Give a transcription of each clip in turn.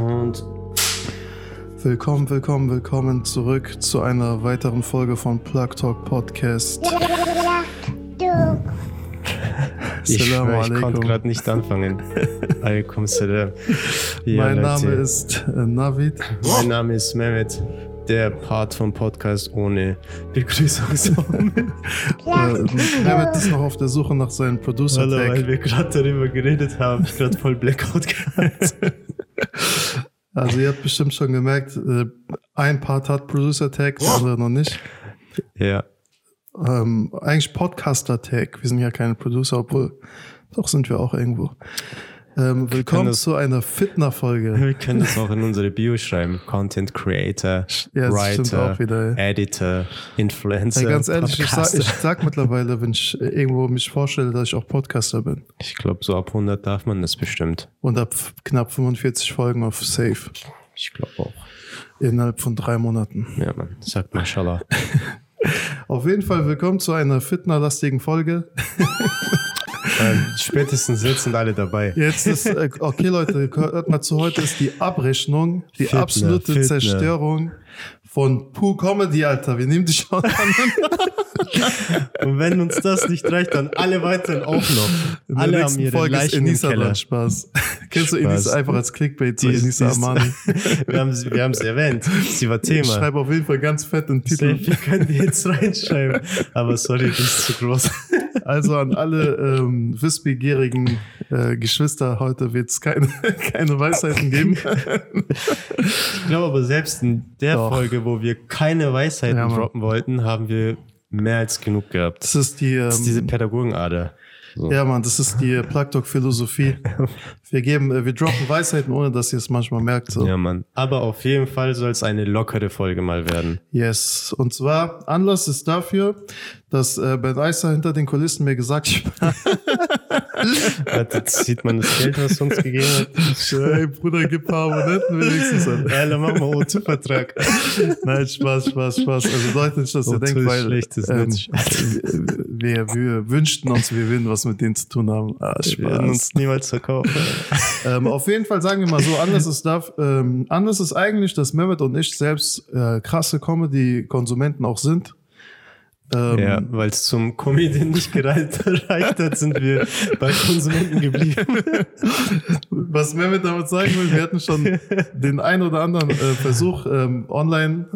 Und Willkommen, willkommen, willkommen zurück zu einer weiteren Folge von Plug Talk Podcast. ich, schwör, ich konnte gerade nicht anfangen. Alaikum salam. Ja, mein Leute. Name ist äh, Navid. Mein Name ist Mehmet, der Part vom Podcast ohne Begrüßungssong. Äh, Mehmet ist noch auf der Suche nach seinem Producer Hallo, weil wir gerade darüber geredet haben. Ich gerade voll Blackout gehabt. Also ihr habt bestimmt schon gemerkt, äh, ein Part hat Producer Tag, der andere noch nicht. ja. Ähm, eigentlich Podcaster Tag. Wir sind ja keine Producer, obwohl doch sind wir auch irgendwo. Ähm, willkommen das- zu einer Fitner-Folge. Wir können das auch in unsere Bio schreiben. Content Creator, Ja, Writer, wieder. Editor, Influencer. Ey, ganz ehrlich, ich sag, ich sag mittlerweile, wenn ich irgendwo mich vorstelle, dass ich auch Podcaster bin. Ich glaube, so ab 100 darf man das bestimmt. Und ab knapp 45 Folgen auf Safe. Ich glaube auch. Innerhalb von drei Monaten. Ja, man. Sagt Mashallah. Auf jeden Fall willkommen zu einer fitnerlastigen Folge. Ähm, spätestens jetzt sind alle dabei. Jetzt ist, äh, okay Leute, hört mal zu, heute ist die Abrechnung, die Fitner, absolute Fitner. Zerstörung von Pooh Comedy, Alter. Wir nehmen dich schon an. Und wenn uns das nicht reicht, dann alle weiteren auch noch. In der alle haben nächsten ihre Folge ist Leichen im Enisa dran, Spaß. Kennst du. Enisa einfach als Clickbait, so Die ist- Enisa die ist- Amani? wir haben sie wir haben sie erwähnt. Sie war Ich Thema. schreibe auf jeden Fall ganz fett Safe, Titel. Wir können die jetzt reinschreiben. Aber sorry, das ist zu groß. Also an alle ähm, wissbegierigen äh, Geschwister, heute wird es keine, keine Weisheiten geben. Ich glaube aber selbst in der Doch. Folge, wo wir keine Weisheiten Ja, droppen wollten, haben wir mehr als genug gehabt. Das ist die, Das ist diese ähm, Pädagogenader. So. ja Mann, das ist die Plugtalk-Philosophie. Wir geben, äh, wir droppen Weisheiten, ohne dass ihr es manchmal merkt. So. Ja, Mann. Aber auf jeden Fall soll es eine lockere Folge mal werden. Yes. Und zwar, Anlass ist dafür, dass äh, Ben Eiser hinter den Kulissen mir gesagt hat, Jetzt sieht man das Geld, was uns gegeben hat. hey Bruder, gib ein paar Abonnenten wenigstens an. Alter, mach mal O2-Vertrag. Nein, Spaß, Spaß, Spaß. Also Leute nicht, dass ihr denkt, weil schlecht ist ähm, wir, wir wünschten uns, wir würden was mit denen zu tun haben. Ah, Wir werden Spaß. uns niemals verkaufen. ähm, auf jeden Fall sagen wir mal so, anders ist, darf, ähm, anders ist eigentlich, dass Mehmet und ich selbst äh, krasse Comedy-Konsumenten auch sind. Ähm, Ja, weil es zum Comedian nicht gereicht hat, sind wir bei Konsumenten geblieben. Was Mehmet damit sagen will, wir hatten schon den ein oder anderen äh, Versuch, ähm, online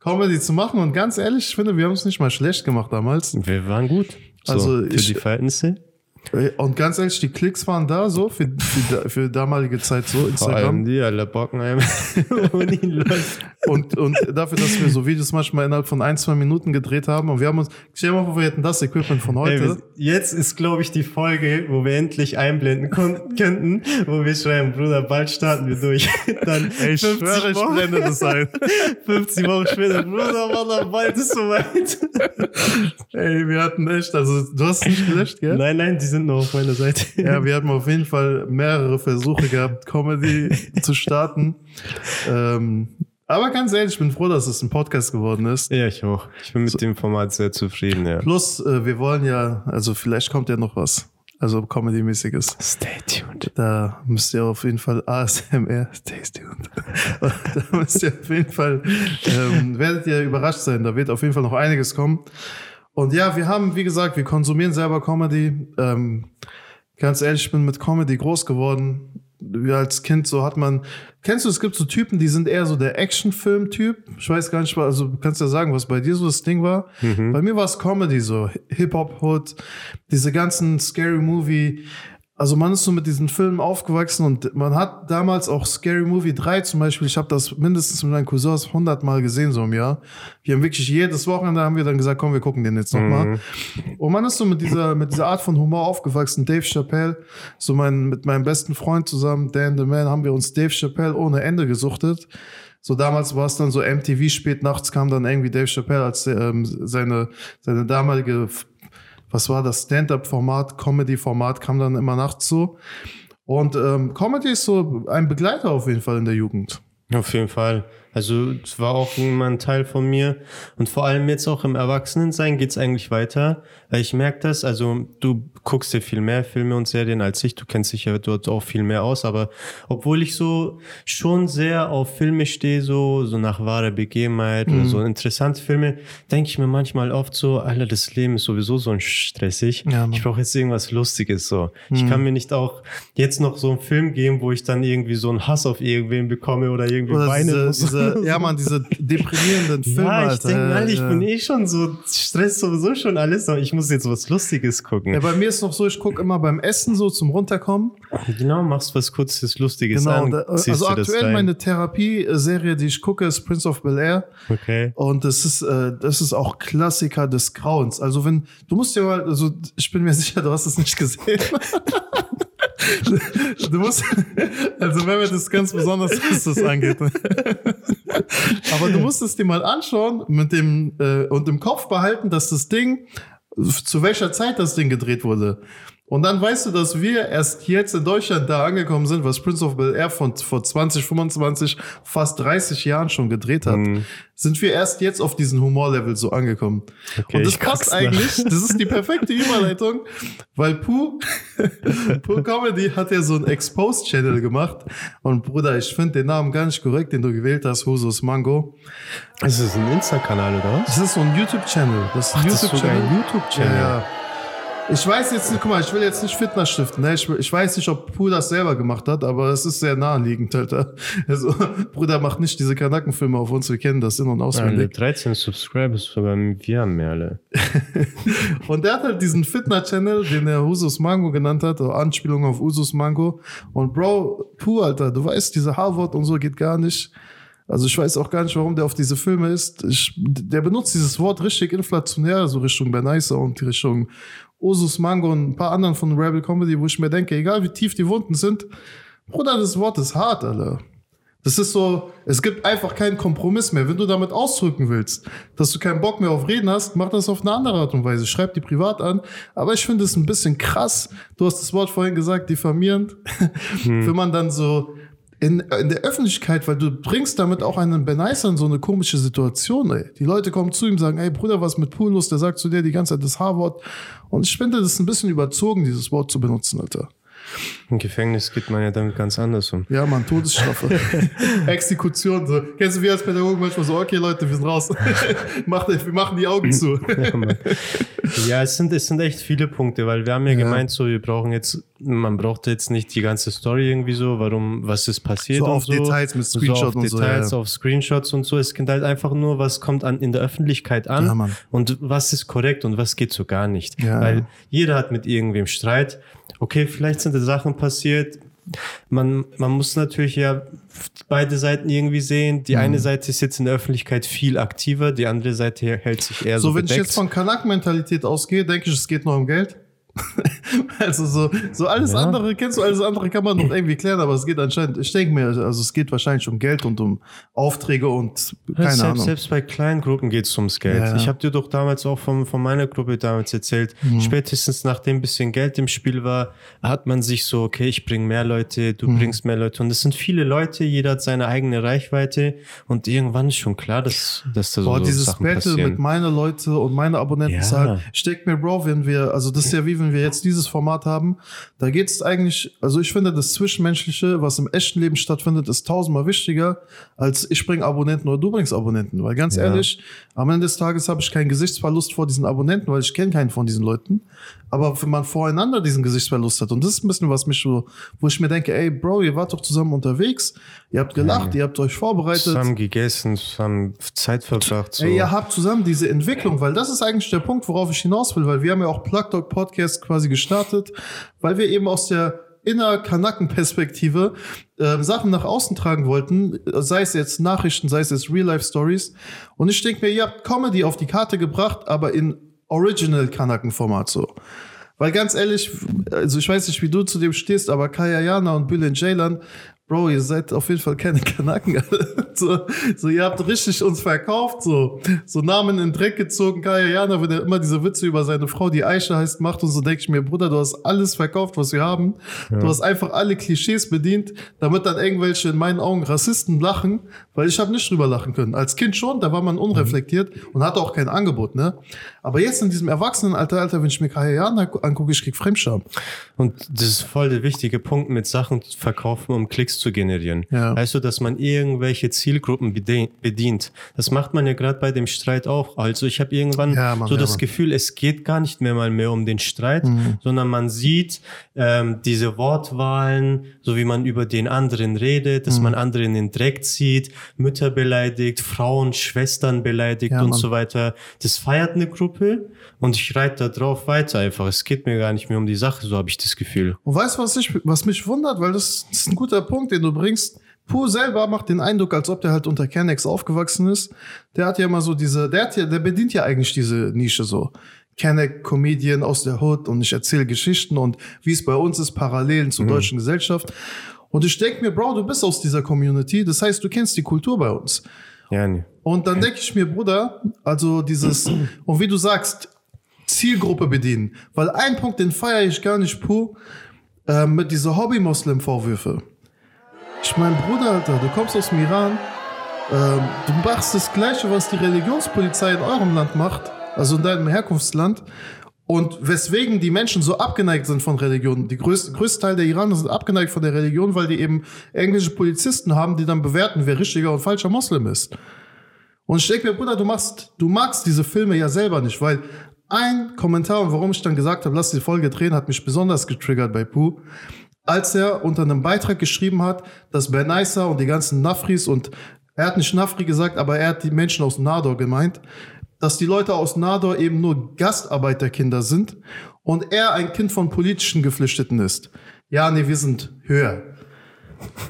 Comedy zu machen. Und ganz ehrlich, ich finde, wir haben es nicht mal schlecht gemacht damals. Wir waren gut. So, Also für ich- die Verhältnisse. Und ganz ehrlich, die Klicks waren da so für, für, für damalige Zeit so, Instagram. die, alle läuft. Und, und dafür, dass wir so Videos manchmal innerhalb von ein, zwei Minuten gedreht haben. Und wir haben uns, stell dir mal vor, wir hätten das Equipment von Ey, heute. wir- jetzt ist, glaube ich, die Folge, wo wir endlich einblenden könnten, wo wir schreiben, Bruder, bald starten wir durch. Dann Ey, ich 50 schwöre, ich Wochen- blende das ein. 50 Wochen später, Bruder, Mann, bald ist soweit. Ey, wir hatten echt, also du hast es nicht gelöscht, gell? Nein, nein, die sind noch auf meiner Seite. Ja, wir hatten auf jeden Fall mehrere Versuche gehabt, Comedy zu starten. Ähm, aber ganz ehrlich, ich bin froh, dass es ein Podcast geworden ist. Ja, ich auch. Ich bin mit dem Format sehr zufrieden, ja. Plus, äh, wir wollen ja, also vielleicht kommt ja noch was. Also Comedy-mäßiges. Stay tuned. Da müsst ihr auf jeden Fall ASMR, stay tuned. da müsst ihr auf jeden Fall, ähm, werdet ihr überrascht sein. Da wird auf jeden Fall noch einiges kommen. Und ja, wir haben, wie gesagt, wir konsumieren selber Comedy. Ähm, ganz ehrlich, ich bin mit Comedy groß geworden. Wie als Kind so hat man, kennst du, es gibt so Typen, die sind eher so der Actionfilm-Typ. Ich weiß gar nicht, also du kannst ja sagen, was bei dir so das Ding war. Bei mir war es Comedy so, Hip-Hop-Hood, diese ganzen Scary Movie. Also man ist so mit diesen Filmen aufgewachsen und man hat damals auch Scary Movie 3 zum Beispiel, ich habe das mindestens mit meinen Cousins 100 Mal gesehen so im Jahr. Wir haben wirklich jedes Wochenende haben wir dann gesagt, komm, wir gucken den jetzt nochmal. Und man ist so mit dieser, mit dieser Art von Humor aufgewachsen. Dave Chappelle, so mein, mit meinem besten Freund zusammen, Dan the Man, haben wir uns Dave Chappelle ohne Ende gesuchtet. So damals war es dann so MTV, spät nachts kam dann irgendwie Dave Chappelle als ähm, seine, seine damalige, was war das, Stand-Up-Format, Comedy-Format kam dann immer nachts so. Und ähm, Comedy ist so ein Begleiter auf jeden Fall in der Jugend. Auf jeden Fall. Also es war auch immer ein Teil von mir. Und vor allem jetzt auch im Erwachsenensein geht's eigentlich weiter. Weil ich merke das, also du guckst dir viel mehr Filme und Serien als ich. Du kennst dich ja dort auch viel mehr aus. Aber obwohl ich so schon sehr auf Filme stehe, so, so nach wahrer Begebenheit Mhm. oder so interessante Filme, denke ich mir manchmal oft so, Alter, das Leben ist sowieso so stressig. Ja, ich brauche jetzt irgendwas Lustiges so. Ich kann mir nicht auch jetzt noch so einen Film geben, wo ich dann irgendwie so einen Hass auf irgendwen bekomme oder irgendwie Oder weinen diese, muss. Diese, ja, man, diese deprimierenden Filme, ja, ich Alter. denke mal, ich ja. bin eh schon so Stress sowieso schon alles, aber ich muss jetzt was Lustiges gucken. Ja, bei mir ist noch so, ich gucke immer beim Essen so zum Runterkommen. Genau, machst was kurzes Lustiges Genau. an. Da, ziehst also aktuell meine Therapie-Serie, die ich gucke, ist Prince of Bel Air. Okay. Und das ist, äh, das ist auch Klassiker des Grauens. Also wenn, du musst dir mal, also ich bin mir sicher, du hast es nicht gesehen. du musst, also wenn wir das ganz besonders, was das angeht. Aber du musst es dir mal anschauen mit dem, äh, und im Kopf behalten, dass das Ding, zu welcher Zeit das Ding gedreht wurde. Und dann weißt du, dass wir erst jetzt in Deutschland da angekommen sind, was Prince of Bel Air von vor 20, 25, fast 30 Jahren schon gedreht hat. Mhm. Sind wir erst jetzt auf diesen Humorlevel so angekommen. Okay, Und das passt nach. eigentlich, das ist die perfekte Überleitung, weil Pooh, Pooh Comedy hat ja so einen Exposed-Channel gemacht. Und Bruder, ich finde den Namen gar nicht korrekt, den du gewählt hast, Husus Mango. Ist das ein Insta-Kanal oder was? Das ist so ein YouTube-Channel. Das ist ein ein YouTube-Channel. Ja, ja. Ich weiß jetzt nicht, guck mal, ich will jetzt nicht Fitness stiften. Ne? Ich, ich weiß nicht, ob Pooh das selber gemacht hat, aber es ist sehr naheliegend, Alter. Also, Bruder, macht nicht diese Kanackenfilme auf uns, wir kennen das in- und auswendig. 13 Subscribers, sogar wir haben mehr alle. Und der hat halt diesen Fitness-Channel, den er Usus Mango genannt hat, oder Anspielung auf Usus Mango. Und Bro, Pooh, Alter, du weißt, diese Harvard und so geht gar nicht. Also ich weiß auch gar nicht, warum der auf diese Filme ist. Ich, der benutzt dieses Wort richtig inflationär, so Richtung Bernicer und Richtung Usus Mango und ein paar anderen von Rebel Comedy, wo ich mir denke, egal wie tief die Wunden sind, Bruder, das Wort ist hart, Alter. Das ist so, es gibt einfach keinen Kompromiss mehr. Wenn du damit ausdrücken willst, dass du keinen Bock mehr auf Reden hast, mach das auf eine andere Art und Weise. Schreib die privat an. Aber ich finde es ein bisschen krass. Du hast das Wort vorhin gesagt, diffamierend. Wenn man dann so in, in der Öffentlichkeit, weil du bringst damit auch einen in so eine komische Situation, ey. Die Leute kommen zu ihm, sagen, ey Bruder, was mit Pool los? Der sagt zu dir die ganze Zeit das H-Wort. Und ich finde, das ist ein bisschen überzogen, dieses Wort zu benutzen, Alter. Im Gefängnis geht man ja damit ganz anders um. Ja, Mann, Todesstrafe. Exekution. So. Kennst du wie als Pädagogen manchmal so, okay, Leute, wir sind raus. Macht, wir machen die Augen zu. Ja, es sind, es sind echt viele Punkte, weil wir haben ja, Ja. gemeint, so, wir brauchen jetzt, man braucht jetzt nicht die ganze Story irgendwie so, warum, was ist passiert So und auf so. Details mit Screenshot so auf und so, Details, ja. auf Screenshots und so. Es geht halt einfach nur, was kommt an, in der Öffentlichkeit an Ja, und was ist korrekt und was geht so gar nicht. Ja. Weil jeder hat mit irgendwem Streit. Okay, vielleicht sind da Sachen passiert. Man, man muss natürlich ja beide Seiten irgendwie sehen. Mhm. Die eine Seite ist jetzt in der Öffentlichkeit viel aktiver, die andere Seite hält sich eher so, So, wenn bedeckt. ich jetzt von Kanak-Mentalität ausgehe, denke ich, es geht nur um Geld. also so, so alles Ja. andere, kennst du, alles andere kann man noch irgendwie klären, aber es geht anscheinend, ich denke mir, also es geht wahrscheinlich um Geld und um Aufträge und keine selbst, Ahnung. selbst bei kleinen Gruppen geht es ums Geld. Ja. Ich habe dir doch damals auch von, von meiner Gruppe damals erzählt, Mhm. spätestens nachdem ein bisschen Geld im Spiel war, hat man sich so, okay, ich bringe mehr Leute, du Mhm. bringst mehr Leute. Und es sind viele Leute, jeder hat seine eigene Reichweite und irgendwann ist schon klar, dass, dass da so, Boah, dieses Sachen Battle passieren. mit meine Leute und meine Abonnenten Ja. ist ich denke mir, Bro, wenn wir, also das ist ja wie wenn wir jetzt dieses Format haben, da geht es eigentlich, also ich finde, das Zwischenmenschliche, was im echten Leben stattfindet, ist tausendmal wichtiger, als ich bringe Abonnenten oder du bringst Abonnenten. Weil ganz Ja. ehrlich, am Ende des Tages habe ich keinen Gesichtsverlust vor diesen Abonnenten, weil ich kenne keinen von diesen Leuten. Aber wenn man voreinander diesen Gesichtsverlust hat, und das ist ein bisschen was mich so, wo ich mir denke, ey, Bro, ihr wart doch zusammen unterwegs, ihr habt gelacht, ihr habt euch vorbereitet. Zusammen gegessen, zusammen Zeit verbracht. So. Ey, ihr habt zusammen diese Entwicklung, weil das ist eigentlich der Punkt, worauf ich hinaus will, weil wir haben ja auch Plug Dog Podcast quasi gestartet, weil wir eben aus der inner Kanaken-Perspektive äh, Sachen nach außen tragen wollten, sei es jetzt Nachrichten, sei es jetzt Real-Life-Stories. Und ich denke mir, ihr habt Comedy auf die Karte gebracht, aber in Original-Kanaken-Format so. Weil ganz ehrlich, also ich weiß nicht, wie du zu dem stehst, aber Kaya Jana und Bülent Ceylan, Bro, ihr seid auf jeden Fall keine Kanaken. so, so, ihr habt richtig uns verkauft, so, so Namen in den Dreck gezogen. Kaya Jana, wenn er immer diese Witze über seine Frau, die Aisha heißt, macht und so denke ich mir, Bruder, du hast alles verkauft, was wir haben. Ja. Du hast einfach alle Klischees bedient, damit dann irgendwelche in meinen Augen Rassisten lachen, weil ich habe nicht drüber lachen können. Als Kind schon, da war man unreflektiert mhm. und hatte auch kein Angebot, ne? Aber jetzt in diesem Erwachsenenalter, Alter, wenn ich mir Kaya Jana angucke, ich krieg Fremdscham. Und das ist voll der wichtige Punkt, mit Sachen verkaufen, um Klicks zu generieren. Ja. Du, dass man irgendwelche Zielgruppen bedient. Das macht man ja gerade bei dem Streit auch. Also ich habe irgendwann ja, Mann, so ja, das Mann. Gefühl, es geht gar nicht mehr mal mehr um den Streit, mhm. sondern man sieht ähm, diese Wortwahlen, so wie man über den anderen redet, dass mhm. man anderen in den Dreck zieht, Mütter beleidigt, Frauen, Schwestern beleidigt und Mann. so weiter. Das feiert eine Gruppe und ich reite da drauf weiter einfach. Es geht mir gar nicht mehr um die Sache, so habe ich das Gefühl. Und weißt du, was, ich, was mich wundert, weil das, das ist ein guter Punkt, den du bringst. Pooh selber macht den Eindruck, als ob der halt unter Kennex aufgewachsen ist. Der hat ja immer so diese, der hat ja, der bedient ja eigentlich diese Nische so. Kenneck, Comedian aus der Hood und ich erzähle Geschichten und wie es bei uns ist, Parallelen zur mhm. deutschen Gesellschaft. Und ich denke mir, Bro, du bist aus dieser Community, das heißt, du kennst die Kultur bei uns. Ja, nee. Und dann denke ich mir, Bruder, also dieses, und wie du sagst, Zielgruppe bedienen. Weil ein Punkt, den feiere ich gar nicht, Puh, äh, mit dieser Hobby-Moslem-Vorwürfe. Ich mein Bruder, Alter, du kommst aus dem Iran, ähm, du machst das Gleiche, was die Religionspolizei in eurem Land macht, also in deinem Herkunftsland. Und weswegen die Menschen so abgeneigt sind von Religion. Die größte, größte Teil der Iraner sind abgeneigt von der Religion, weil die eben englische Polizisten haben, die dann bewerten, wer richtiger und falscher Moslem ist. Und ich denke mir, Bruder, du machst, du magst diese Filme ja selber nicht, weil ein Kommentar warum ich dann gesagt habe, lass die Folge drehen, hat mich besonders getriggert bei Pooh als er unter einem Beitrag geschrieben hat, dass Benaisa und die ganzen Nafris und er hat nicht Nafri gesagt, aber er hat die Menschen aus Nador gemeint, dass die Leute aus Nador eben nur Gastarbeiterkinder sind und er ein Kind von politischen Geflüchteten ist. Ja, nee, wir sind höher.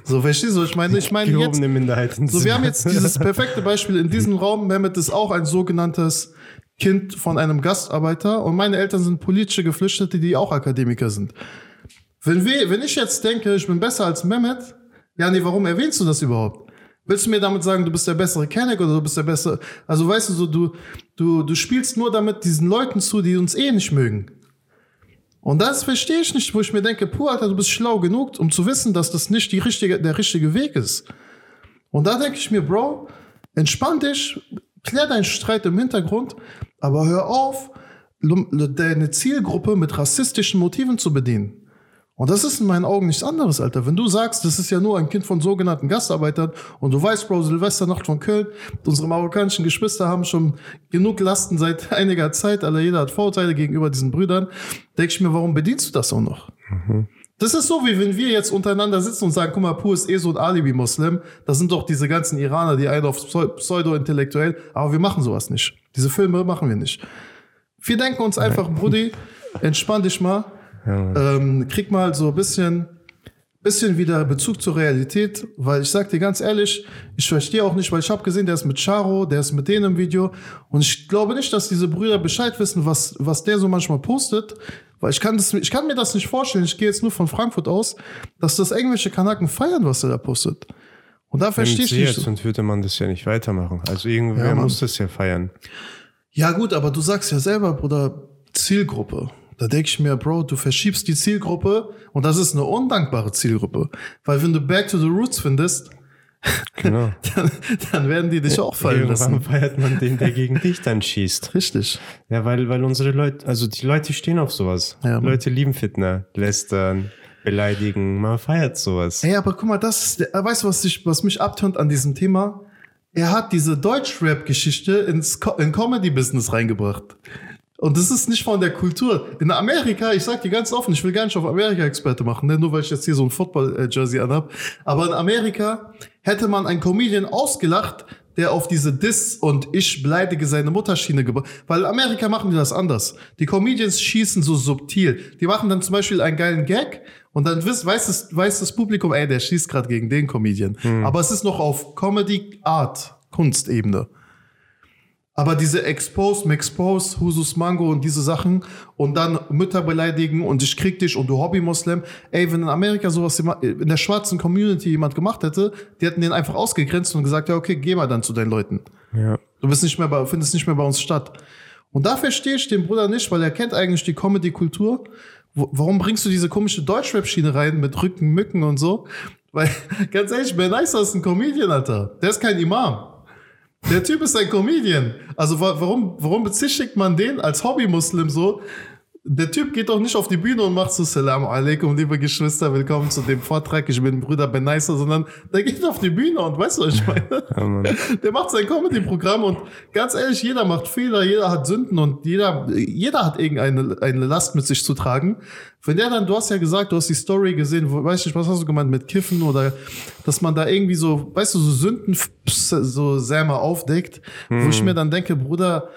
So, verstehst du? Ich meine, ich meine jetzt, Minderheiten. so, wir haben jetzt dieses perfekte Beispiel in diesem Raum. Mehmet ist auch ein sogenanntes Kind von einem Gastarbeiter und meine Eltern sind politische Geflüchtete, die auch Akademiker sind. Wenn, wir, wenn ich jetzt denke, ich bin besser als Mehmet, ja, nee, warum erwähnst du das überhaupt? Willst du mir damit sagen, du bist der bessere Kenneck oder du bist der bessere? Also weißt du so, du, du, du spielst nur damit diesen Leuten zu, die uns eh nicht mögen. Und das verstehe ich nicht, wo ich mir denke, puh, Alter, du bist schlau genug, um zu wissen, dass das nicht die richtige, der richtige Weg ist. Und da denke ich mir, Bro, entspann dich, klär deinen Streit im Hintergrund, aber hör auf, deine Zielgruppe mit rassistischen Motiven zu bedienen. Und das ist in meinen Augen nichts anderes, Alter. Wenn du sagst, das ist ja nur ein Kind von sogenannten Gastarbeitern und du weißt, Bro, Silvesternacht von Köln, unsere marokkanischen Geschwister haben schon genug Lasten seit einiger Zeit, Alter, jeder hat Vorurteile gegenüber diesen Brüdern, denke ich mir, warum bedienst du das auch noch? Mhm. Das ist so, wie wenn wir jetzt untereinander sitzen und sagen, guck mal, Pu ist eh so ein Alibi-Muslim. Das sind doch diese ganzen Iraner, die einen auf pseudo-intellektuell, aber wir machen sowas nicht. Diese Filme machen wir nicht. Wir denken uns einfach, Brudi, entspann dich mal ja. Ähm, krieg mal so ein bisschen, bisschen wieder Bezug zur Realität, weil ich sag dir ganz ehrlich, ich verstehe auch nicht, weil ich habe gesehen, der ist mit Charo, der ist mit denen im Video und ich glaube nicht, dass diese Brüder Bescheid wissen, was, was der so manchmal postet, weil ich kann, das, ich kann mir das nicht vorstellen, ich gehe jetzt nur von Frankfurt aus, dass das irgendwelche Kanaken feiern, was er da postet. Und da verstehe ich nicht. Sonst würde man das ja nicht weitermachen. Also irgendwer ja, muss das ja feiern. Ja gut, aber du sagst ja selber, Bruder, Zielgruppe. Da denke ich mir, Bro, du verschiebst die Zielgruppe und das ist eine undankbare Zielgruppe. Weil wenn du Back to the Roots findest, genau. dann, dann werden die dich auch fallen lassen. Warum feiert man den, der gegen dich dann schießt? Richtig. Ja, weil, weil unsere Leute, also die Leute stehen auf sowas. Ja, Leute lieben Fitner, lästern, beleidigen, man feiert sowas. Ey, aber guck mal, das ist, weißt du, was, ich, was mich abtönt an diesem Thema? Er hat diese Deutsch-Rap-Geschichte ins in Comedy-Business reingebracht. Und das ist nicht von der Kultur. In Amerika, ich sag dir ganz offen, ich will gar nicht auf Amerika-Experte machen, ne? nur weil ich jetzt hier so ein Football-Jersey anhab. Aber in Amerika hätte man einen Comedian ausgelacht, der auf diese Diss und ich beleidige seine Mutterschiene gebracht. Weil in Amerika machen die das anders. Die Comedians schießen so subtil. Die machen dann zum Beispiel einen geilen Gag und dann weiß, weiß, das, weiß das Publikum, ey, der schießt gerade gegen den Comedian. Hm. Aber es ist noch auf Comedy Art, Kunstebene. Aber diese Expose, Mexpose, Husus Mango und diese Sachen und dann Mütter beleidigen und ich krieg dich und du Hobby-Muslim. Ey, wenn in Amerika sowas in der schwarzen Community jemand gemacht hätte, die hätten den einfach ausgegrenzt und gesagt, ja, okay, geh mal dann zu deinen Leuten. Ja. Du bist nicht mehr bei, findest nicht mehr bei uns statt. Und da verstehe ich den Bruder nicht, weil er kennt eigentlich die Comedy-Kultur. Warum bringst du diese komische Deutschrap-Schiene rein mit Rücken, Mücken und so? Weil, ganz ehrlich, Ben Nicer ist ein Comedian, Alter. Der ist kein Imam. Der Typ ist ein Comedian. Also wa- warum, warum bezichtigt man den als Hobby-Muslim so? Der Typ geht doch nicht auf die Bühne und macht so Salam alaikum, liebe Geschwister, willkommen zu dem Vortrag, ich bin Bruder Ben Nicer, sondern der geht auf die Bühne und weißt du, was ich meine? Ja. Der macht sein Comedy-Programm und ganz ehrlich, jeder macht Fehler, jeder hat Sünden und jeder, jeder hat irgendeine eine Last mit sich zu tragen. Wenn der dann, du hast ja gesagt, du hast die Story gesehen, wo, weiß ich, was hast du gemeint mit Kiffen oder dass man da irgendwie so, weißt du, so Sünden so Säme aufdeckt, wo ich mir dann denke, Bruder,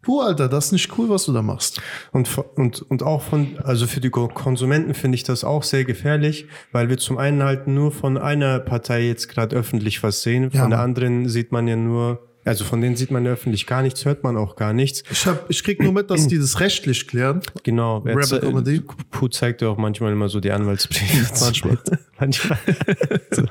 puh, Alter, das ist nicht cool, was du da machst. Und, und, und auch von, also für die Ko- Konsumenten finde ich das auch sehr gefährlich, weil wir zum einen halt nur von einer Partei jetzt gerade öffentlich was sehen, von Ja, der anderen sieht man ja nur, also von denen sieht man öffentlich gar nichts, hört man auch gar nichts. Ich, hab, ich krieg nur mit, dass die das rechtlich klären. Genau. Jetzt, äh, Comedy. Pu zeigt ja auch manchmal immer so die Anwaltsbriefe. Manchmal. manchmal. so,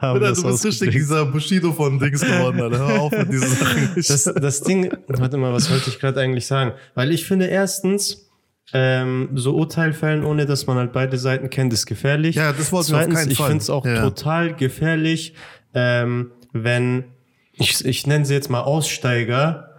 haben das du bist richtig dieser Bushido von Dings geworden, Alter. Hör auf mit diesen Sachen. das, das Ding, warte mal, was wollte ich gerade eigentlich sagen? Weil ich finde erstens, ähm, so Urteil fällen, ohne dass man halt beide Seiten kennt, ist gefährlich. Ja, das wollten wir auf keinen ich Fall. finde es auch Ja. total gefährlich, ähm, wenn, ich, ich nenne sie jetzt mal Aussteiger,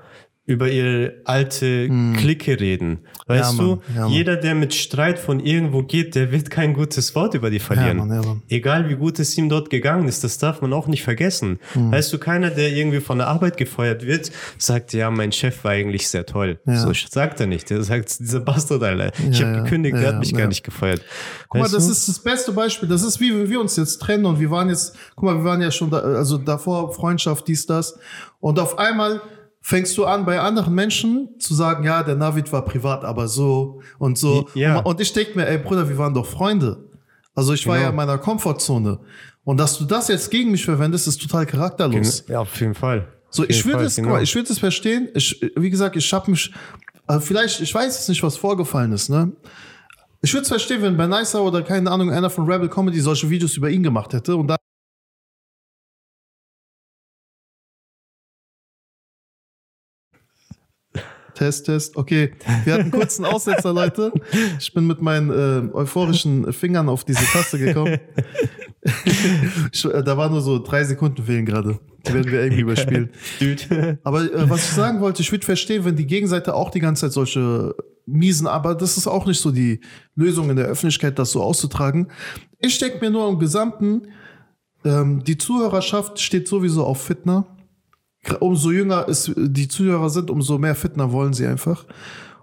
über ihre alte Clique reden. Weißt Hm. Ja, du, Mann. Ja, Mann. jeder, der mit Streit von irgendwo geht, der wird kein gutes Wort über die verlieren. Mann, ja, Mann. Egal wie gut es ihm dort gegangen ist, das darf man auch nicht vergessen. Hm. Weißt du, keiner, der irgendwie von der Arbeit gefeuert wird, sagt, ja, mein Chef war eigentlich sehr toll. So sagt er nicht. Der sagt, dieser Bastard, Alter. Ich habe gekündigt, der hat mich gar nicht gefeuert. Guck mal, Weißt das du? ist das beste Beispiel. Das ist wie wenn wir uns jetzt trennen und wir waren jetzt, guck mal, wir waren ja schon da, also davor Freundschaft, dies, das. Und auf einmal fängst du an, bei anderen Menschen zu sagen, ja, der Navid war privat, aber so und so. Ja. Und, ich denke mir, ey Bruder, wir waren doch Freunde. Also ich war Genau. ja in meiner Komfortzone. Und dass du das jetzt gegen mich verwendest, ist total charakterlos. Ja, auf jeden Fall. So, ich würde es, genau. ich würde es verstehen. Ich, wie gesagt, ich habe mich, also vielleicht, ich weiß jetzt nicht, was vorgefallen ist, ne? Ich würde es verstehen, wenn Ben Nicer oder keine Ahnung, einer von Rebel Comedy solche Videos über ihn gemacht hätte und da Test, Test. Okay, wir hatten kurz einen Aussetzer, Leute. Ich bin mit meinen äh, euphorischen Fingern auf diese Taste gekommen. ich, äh, da war nur so drei Sekunden fehlen gerade. Die werden wir irgendwie überspielen. Dude. Aber äh, was ich sagen wollte, ich würde verstehen, wenn die Gegenseite auch die ganze Zeit solche miesen, aber das ist auch nicht so die Lösung in der Öffentlichkeit, das so auszutragen. Ich denke mir nur im Gesamten, ähm, die Zuhörerschaft steht sowieso auf Fitner. Umso jünger es die Zuhörer sind, umso mehr Fitner wollen sie einfach.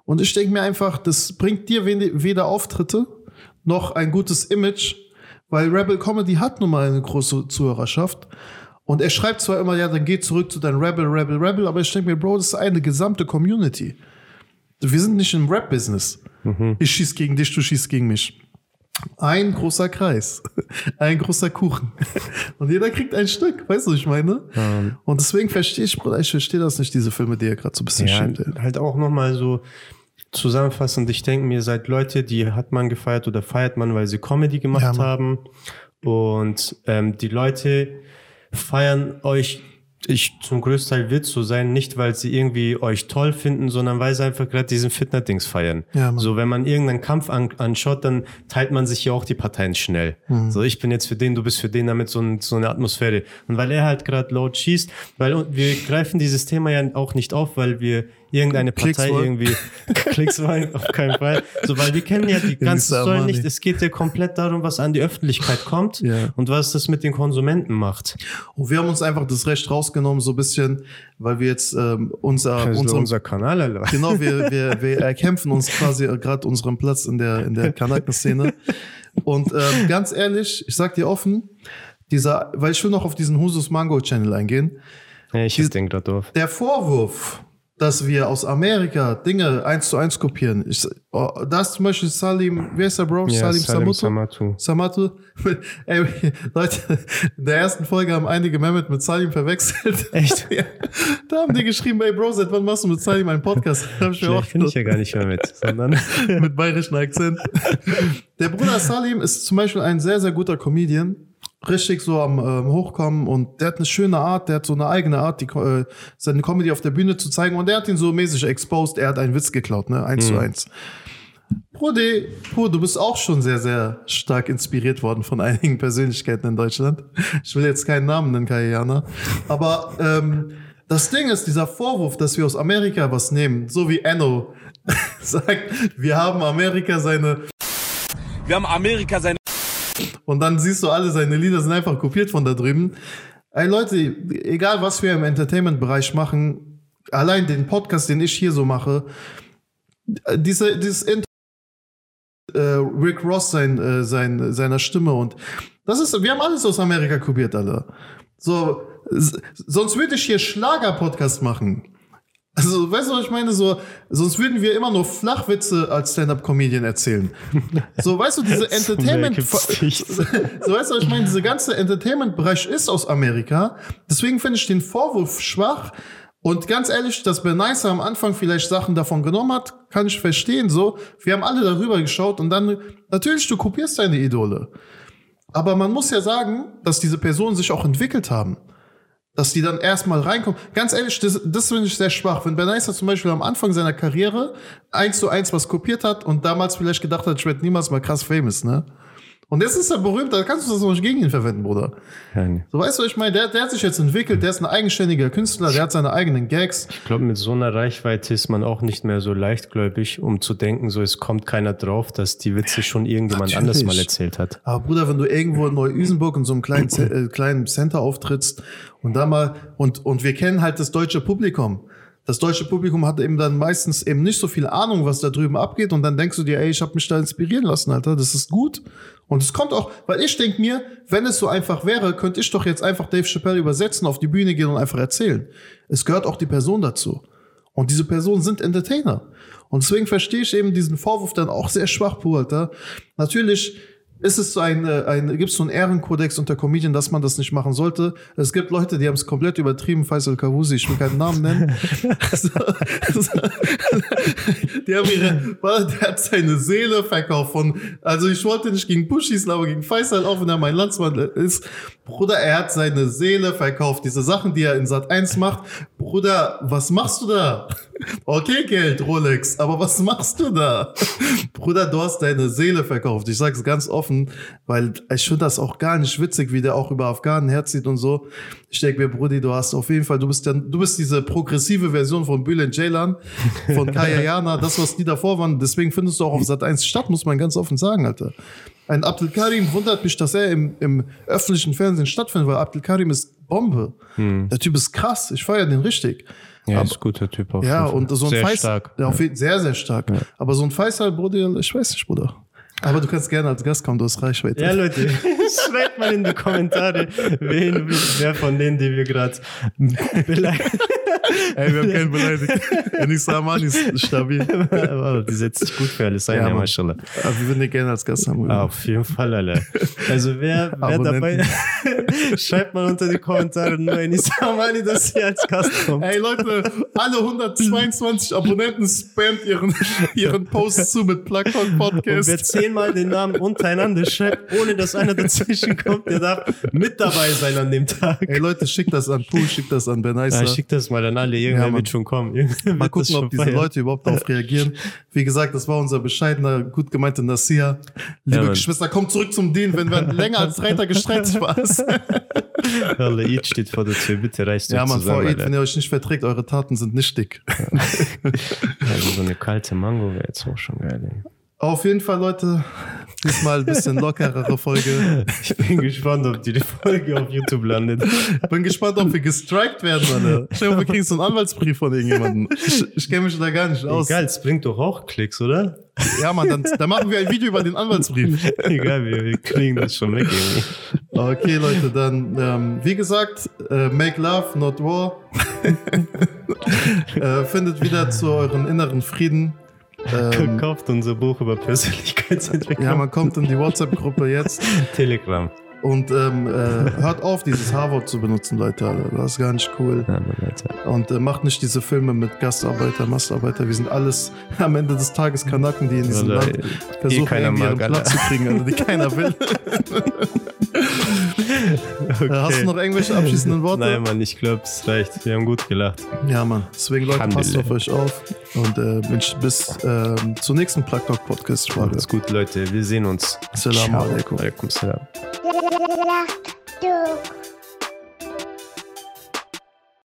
Und ich denke mir einfach, das bringt dir weder Auftritte noch ein gutes Image, weil Rebel Comedy hat nun mal eine große Zuhörerschaft. Und er schreibt zwar immer, ja, dann geh zurück zu deinem Rebel, Rebel, Rebel, aber ich denke mir, Bro, das ist eine gesamte Community. Wir sind nicht im Rap-Business. Ich schieß gegen dich, du schießt gegen mich. Ein großer Kreis. Ein großer Kuchen. Und jeder kriegt ein Stück, weißt du, was ich meine? Und deswegen verstehe ich, Bruder, ich verstehe das nicht, diese Filme, die er gerade so ein bisschen Ja, schämt. halt auch nochmal so zusammenfassend. Ich denke, mir seid Leute, die hat man gefeiert oder feiert man, weil sie Comedy gemacht Ja, haben. Und ähm, die Leute feiern euch, ich zum größten Teil wird so sein, nicht weil sie irgendwie euch toll finden, sondern weil sie einfach gerade diesen Fitner-Dings feiern. Ja, so, wenn man irgendeinen Kampf an, anschaut, dann teilt man sich ja auch die Parteien schnell. Mhm. So, ich bin jetzt für den, du bist für den, damit so, ein, so eine Atmosphäre. Und weil er halt gerade laut schießt, weil wir greifen dieses Thema ja auch nicht auf, weil wir irgendeine Klicks Partei wollen. irgendwie Klicks wollen, auf keinen Fall. So, weil wir kennen ja die ganze. Story nicht. Es geht ja komplett darum, was an die Öffentlichkeit kommt Ja. und was das mit den Konsumenten macht. Und wir haben uns einfach das Recht rausgenommen, so ein bisschen, weil wir jetzt ähm, unser, unserem, unser Kanal, Alter. Genau, wir, wir, wir erkämpfen uns quasi gerade unseren Platz in der, in der Kanaken-Szene. Und ähm, ganz ehrlich, ich sag dir offen, dieser, weil ich will noch auf diesen Husus Mango Channel eingehen. Ja, ich denke gerade drauf. Der Vorwurf, dass wir aus Amerika Dinge eins zu eins kopieren. Ich, oh, das zum Beispiel Salim, wer ist der Bro? Ja, Salim, Salim. Samatu. Samatu. Ey, Leute, in der ersten Folge haben einige Mehmet mit Salim verwechselt. Echt? Ja. Da haben die geschrieben, ey Bro, seit wann machst du mit Salim einen Podcast? Da hab ich Vielleicht bin ich ja gar nicht mehr mit, sondern mit bayerischen Akzent. Der Bruder Salim ist zum Beispiel ein sehr, sehr guter Comedian. Richtig so am ähm, Hochkommen und der hat eine schöne Art, der hat so eine eigene Art, die, äh, seine Comedy auf der Bühne zu zeigen und der hat ihn so mäßig exposed, er hat einen Witz geklaut, ne, eins zu eins. Brudi, Bro, du bist auch schon sehr, sehr stark inspiriert worden von einigen Persönlichkeiten in Deutschland. Ich will jetzt keinen Namen nennen, Kayana. Aber ähm, das Ding ist, dieser Vorwurf, dass wir aus Amerika was nehmen, so wie Enno sagt, wir haben Amerika seine Wir haben Amerika seine und dann siehst du alle seine Lieder sind einfach kopiert von da drüben. Ey Leute, egal was wir im Entertainment-Bereich machen, allein den Podcast, den ich hier so mache, diese, dieses Int äh, Rick Ross sein, äh, sein, seiner Stimme und das ist, wir haben alles aus Amerika kopiert, alle. So, sonst würde ich hier Schlager-Podcast machen. Also, weißt du, was ich meine? So, sonst würden wir immer nur Flachwitze als Stand-Up-Comedian erzählen. So, weißt du, diese Entertainment, so, weißt du, was ich meine? Dieser ganze Entertainment-Bereich ist aus Amerika. Deswegen finde ich den Vorwurf schwach. Und ganz ehrlich, dass Benicer am Anfang vielleicht Sachen davon genommen hat, kann ich verstehen. So, wir haben alle darüber geschaut und dann, natürlich, du kopierst deine Idole. Aber man muss ja sagen, dass diese Personen sich auch entwickelt haben. Dass die dann erstmal reinkommen. Ganz ehrlich, das, das finde ich sehr schwach. Wenn Benicer zum Beispiel am Anfang seiner Karriere eins zu eins was kopiert hat und damals vielleicht gedacht hat, ich werde niemals mal krass famous, ne? Und jetzt ist er berühmt, da kannst du das auch nicht gegen ihn verwenden, Bruder. Keine. So weißt du, ich meine, der, der hat sich jetzt entwickelt, der ist ein eigenständiger Künstler, der hat seine eigenen Gags. Ich glaube, mit so einer Reichweite ist man auch nicht mehr so leichtgläubig, um zu denken, so es kommt keiner drauf, dass die Witze schon irgendjemand Natürlich. anders mal erzählt hat. Aber Bruder, wenn du irgendwo in Neu-Isenburg in so einem kleinen, äh, kleinen Center auftrittst und da mal, und, und wir kennen halt das deutsche Publikum. Das deutsche Publikum hat eben dann meistens eben nicht so viel Ahnung, was da drüben abgeht und dann denkst du dir, ey, ich habe mich da inspirieren lassen, Alter, das ist gut. Und es kommt auch, weil ich denk mir, wenn es so einfach wäre, könnte ich doch jetzt einfach Dave Chappelle übersetzen, auf die Bühne gehen und einfach erzählen. Es gehört auch die Person dazu. Und diese Personen sind Entertainer. Und deswegen verstehe ich eben diesen Vorwurf dann auch sehr schwach, Puh, Alter. Natürlich ist es so ein, äh, ein gibt es so einen Ehrenkodex unter Comedian, dass man das nicht machen sollte. Es gibt Leute, die haben es komplett übertrieben. Faisal Kavusi, ich will keinen Namen nennen. so, so, die haben ihre, der hat seine Seele verkauft von, also ich wollte nicht gegen Bush schießen, aber gegen Faisal, auch wenn er mein Landsmann ist. Bruder, er hat seine Seele verkauft. Diese Sachen, die er in Sat 1 macht. Bruder, was machst du da? Okay, Geld, Rolex, aber was machst du da? Bruder, du hast deine Seele verkauft. Ich sag's ganz offen, weil ich finde das auch gar nicht witzig, wie der auch über Afghanen herzieht und so. Ich denke mir, Brudi, du hast auf jeden Fall, du bist ja, du bist diese progressive Version von Bülent Ceylan, von Kaya Jana, das, was die davor waren. Deswegen findest du auch auf Sat 1 statt, muss man ganz offen sagen, Alter. Ein Abdel Karim wundert mich, dass er im, im öffentlichen Fernsehen stattfindet, weil Abdel Karim ist Bombe. Der Typ ist krass. Ich feiere den richtig. Ja, Aber- ist ein guter Typ auf ja, und so ein Sehr Faisal, stark. Ja, jeden, sehr, sehr stark. Aber so ein Faisal, Bruder, ich weiß nicht, Bruder. Aber du kannst gerne als Gast kommen, du hast Reichweite. Ja, Leute, schreibt mal in die Kommentare, wen, wer von denen, die wir gerade beleidigt Ey, wir haben keinen beleidigt. Anis Rahman ist stabil. Die setzt sich gut für alles ein, Ja, ja. Maschallah. Aber wir würden dich gerne als Gast haben. Ah, Auf jeden Fall, alle. Also wer, wer dabei, schreibt mal unter die Kommentare nur in Isamani, dass sie als Gast kommt. Ey Leute, alle 122 Abonnenten spammt ihren, ihren Post zu mit Plugtalk Und wer Podcast. Zehnmal den Namen untereinander schreibt, ohne dass einer dazwischen kommt, der darf mit dabei sein an dem Tag. Ey Leute, schickt das an Pooh, schickt das an Ja, Benaisa. schick das mal an alle, irgendwer Ja, Mann. wird schon kommen. Irgendwer Mal gucken, ob diese feiern. Leute überhaupt darauf reagieren. Wie gesagt, das war unser bescheidener, gut gemeinter Nasir. Liebe Mann. Geschwister, kommt zurück zum Dien, wenn wir länger als drei Tage streitig warst. Alle Eid steht vor der Tür, bitte reißt Ja, euch man, Frau zusammen. Eid, Alter. wenn ihr euch nicht verträgt, eure Taten sind nicht dick. Also so eine kalte Mango wäre jetzt auch schon geil. Ey. Auf jeden Fall, Leute, diesmal ein bisschen lockerere Folge. Ich bin gespannt, ob die Folge auf YouTube landet. Bin gespannt, ob wir gestrikt werden. Stell dir vor, wir kriegen so einen Anwaltsbrief von irgendjemandem. Ich, ich kenne mich da gar nicht aus. Egal, es bringt doch auch Klicks, oder? Ja, Mann, dann, dann machen wir ein Video über den Anwaltsbrief. Egal, wir, wir kriegen das schon weg irgendwie. Okay, Leute, dann, ähm, wie gesagt, äh, make love, not war. äh, findet wieder zu euren inneren Frieden. Ähm, Kauft unser Buch über Persönlichkeitsentwicklung. ja, man kommt in die WhatsApp-Gruppe jetzt Telegram. und ähm, äh, hört auf, dieses H-Wort zu benutzen, Leute. Alter. Das ist gar nicht cool. Alter. Und äh, macht nicht diese Filme mit Gastarbeiter, Mastarbeiter. Wir sind alles am Ende des Tages Kanaken, die in diesem Oder, Land eh versuchen, irgendwie ihren Alter. Platz zu kriegen, also die keiner will. Äh, Hast du noch irgendwelche abschließenden Worte? Nein, Mann, ich glaube, es reicht. Wir haben gut gelacht. Ja, Mann. Deswegen, Leute, passt Alhamdulillah. auf euch auf. Und äh, wünsche bis ähm, zur nächsten Plug Talk Podcast Folge. Macht's gut, Leute. Wir sehen uns. Assalamu Ciao. alaikum. Alaikum salam.